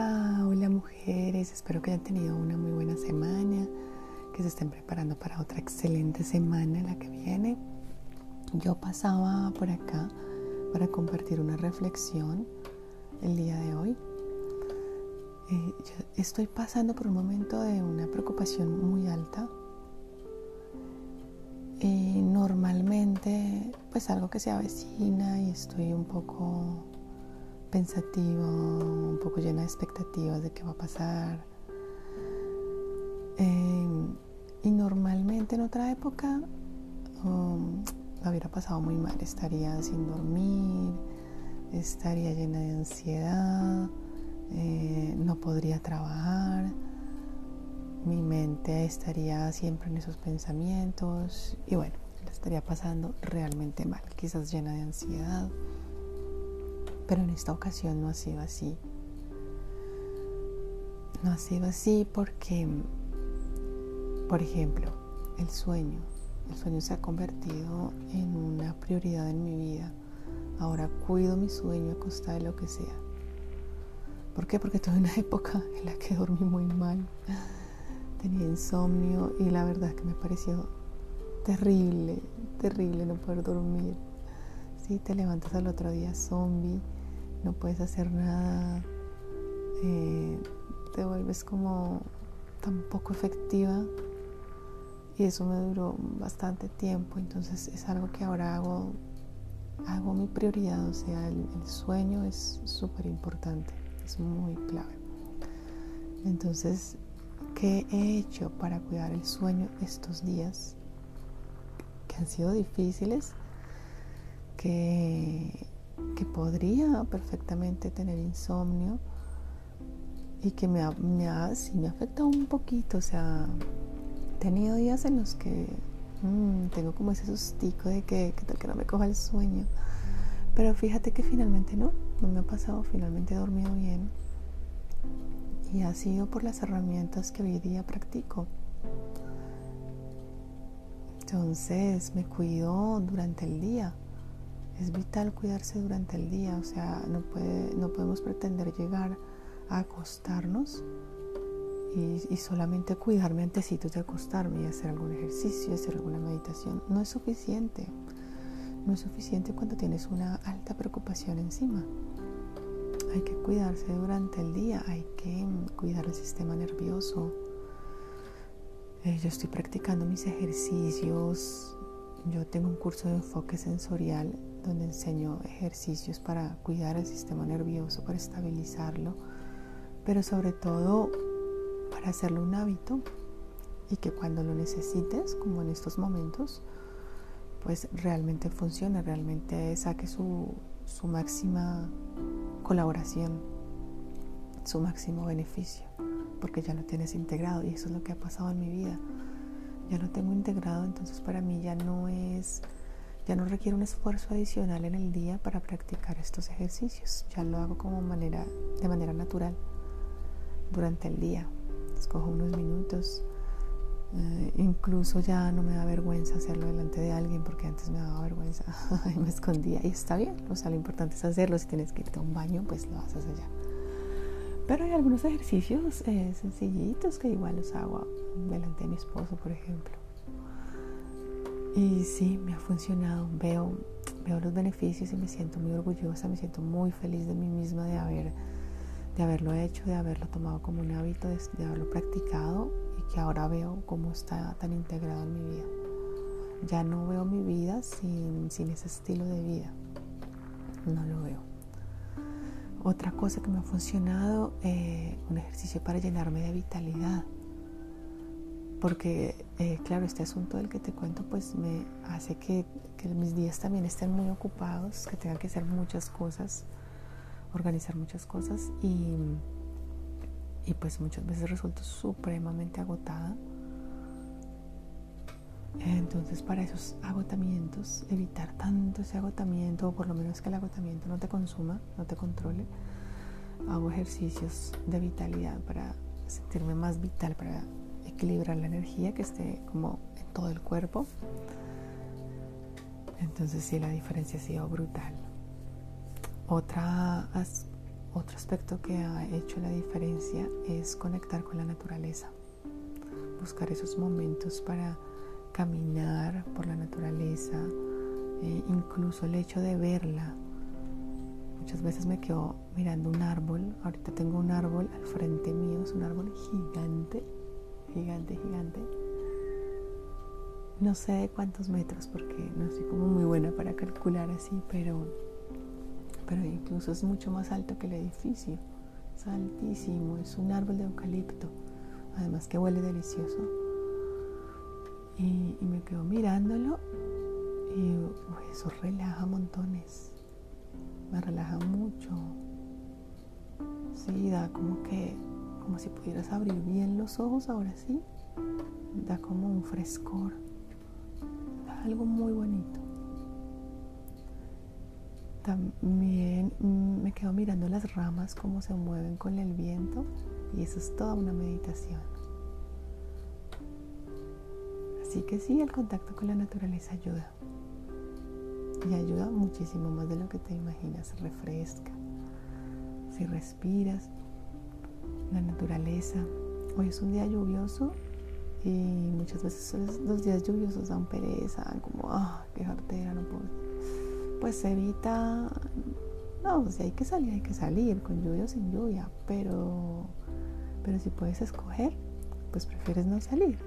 hola mujeres, espero que hayan tenido una muy buena semana, que se estén preparando para otra excelente semana la que viene. Yo pasaba por acá para compartir una reflexión el día de hoy. Eh, estoy pasando por un momento de una preocupación muy alta. Y normalmente, pues algo que se avecina y estoy un poco pensativa, un poco llena de expectativas de qué va a pasar. Em, y normalmente en otra época um, la hubiera pasado muy mal, estaría sin dormir, estaría llena de ansiedad, eh, no podría trabajar, mi mente estaría siempre en esos pensamientos y bueno, estaría pasando realmente mal, quizás llena de ansiedad. Pero en esta ocasión no ha sido así. No ha sido así porque, por ejemplo, el sueño. El sueño se ha convertido en una prioridad en mi vida. Ahora cuido mi sueño a costa de lo que sea. ¿Por qué? Porque tuve una época en la que dormí muy mal. Tenía insomnio y la verdad es que me pareció terrible, terrible no poder dormir. Si te levantas al otro día zombie no puedes hacer nada, eh, te vuelves como tan poco efectiva y eso me duró bastante tiempo, entonces es algo que ahora hago, hago mi prioridad, o sea, el, el sueño es súper importante, es muy clave. Entonces, ¿qué he hecho para cuidar el sueño estos días? Que han sido difíciles, que podría perfectamente tener insomnio y que me ha, ha, me afectado un poquito. O sea, he tenido días en los que mm, tengo como ese sustico de que, que, que no me coja el sueño. Pero fíjate que finalmente no, no me ha pasado, finalmente he dormido bien. Y ha sido por las herramientas que hoy día practico. Entonces me cuido durante el día es vital cuidarse durante el día, o sea, no, puede, no podemos pretender llegar a acostarnos y, solamente cuidarme antes de acostarme y hacer algún ejercicio, hacer alguna meditación. No es suficiente. No es suficiente cuando tienes una alta preocupación encima. Hay que cuidarse durante el día, hay que cuidar el sistema nervioso. Eh, yo estoy practicando mis ejercicios. Yo tengo un curso de enfoque sensorial donde enseño ejercicios para cuidar el sistema nervioso, para estabilizarlo, pero sobre todo para hacerlo un hábito y que cuando lo necesites, como en estos momentos, pues realmente funcione, realmente saque su, su máxima colaboración, su máximo beneficio, porque ya lo tienes integrado y eso es lo que ha pasado en mi vida. Ya lo tengo integrado, entonces para mí ya no es ya no requiere un esfuerzo adicional en el día para practicar estos ejercicios. Ya lo hago como manera, de manera natural durante el día. Escojo unos minutos. Eh, incluso ya no me da vergüenza hacerlo delante de alguien porque antes me daba vergüenza y me escondía. Y está bien, o sea, lo importante es hacerlo. Si tienes que irte a un baño, pues lo haces allá. Pero hay algunos ejercicios eh, sencillitos que igual los hago delante de mi esposo, por ejemplo. Y sí, me ha funcionado. Veo, veo los beneficios y me siento muy orgullosa, me siento muy feliz de mí misma de, haber, de haberlo hecho, de haberlo tomado como un hábito, de, haberlo practicado y que ahora veo cómo está tan integrado en mi vida. Ya no veo mi vida sin, sin ese estilo de vida. No lo veo. Otra cosa que me ha funcionado, eh, un ejercicio para llenarme de vitalidad porque eh, claro, este asunto del que te cuento pues me hace que, mis días también estén muy ocupados, que tenga que hacer muchas cosas, organizar muchas cosas y, y pues muchas veces resulto supremamente agotada. Entonces para esos agotamientos, evitar tanto ese agotamiento, o por lo menos que el agotamiento no te consuma, no te controle, hago ejercicios de vitalidad para sentirme más vital, para equilibrar la energía que esté como en todo el cuerpo. Entonces sí, la diferencia ha sido brutal. Otra, otro aspecto que ha hecho la diferencia es conectar con la naturaleza, buscar esos momentos para caminar por la naturaleza, eh, incluso el hecho de verla. Muchas veces me quedo mirando un árbol, ahorita tengo un árbol al frente mío, es un árbol gigante, gigante, gigante. No sé de cuántos metros porque no soy como muy buena para calcular así, pero pero incluso es mucho más alto que el edificio. Es altísimo, es un árbol de eucalipto, además que huele delicioso. Y, me quedo mirándolo y eso relaja montones, me relaja mucho. Sí, da como que, como si pudieras abrir bien los ojos ahora sí, da como un frescor, da algo muy bonito. También me quedo mirando las ramas cómo se mueven con el viento y eso es toda una meditación. Así que sí, el contacto con la naturaleza ayuda. Y ayuda muchísimo más de lo que te imaginas. Refresca. Si respiras, Hoy es un día lluvioso y muchas veces los días lluviosos dan pereza, como, ah, qué jartera, no puedo pues evita, no, si hay que salir, hay que salir, con lluvia o sin lluvia, pero, pero si puedes escoger, pues prefieres no salir.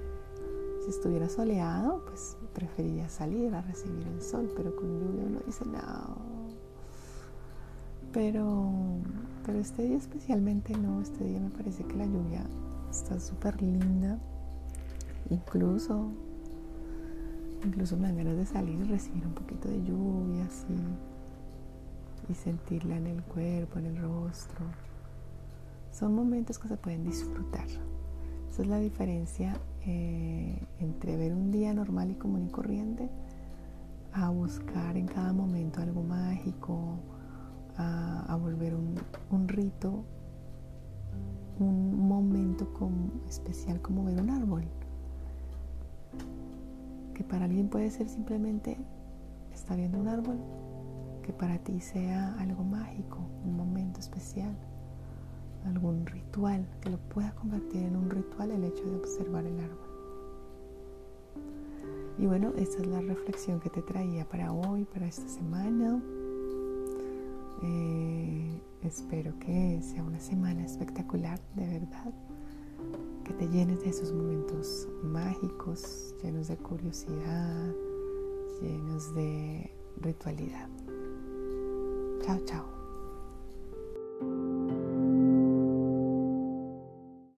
Si estuviera soleado, pues preferiría salir a recibir el sol, pero con lluvia uno dice, no. Pero, pero este día especialmente no, este día me parece que la lluvia está súper linda, incluso Incluso me dan ganas de salir y recibir un poquito de lluvia así y sentirla en el cuerpo, en el rostro. Son momentos que se pueden disfrutar. Esa es la diferencia eh, entre ver un día normal y común y corriente a buscar en cada momento algo mágico, a, volver un, rito, un momento especial como ver un árbol que para alguien puede ser simplemente estar viendo un árbol, que para ti sea algo mágico, un momento especial, algún ritual, que lo pueda convertir en un ritual el hecho de observar el árbol. Y bueno, esta es la reflexión que te traía para hoy, para esta semana. Eh, espero que sea una semana espectacular, de verdad que te llenes de esos momentos mágicos, llenos de curiosidad, llenos de ritualidad. Chao, chao.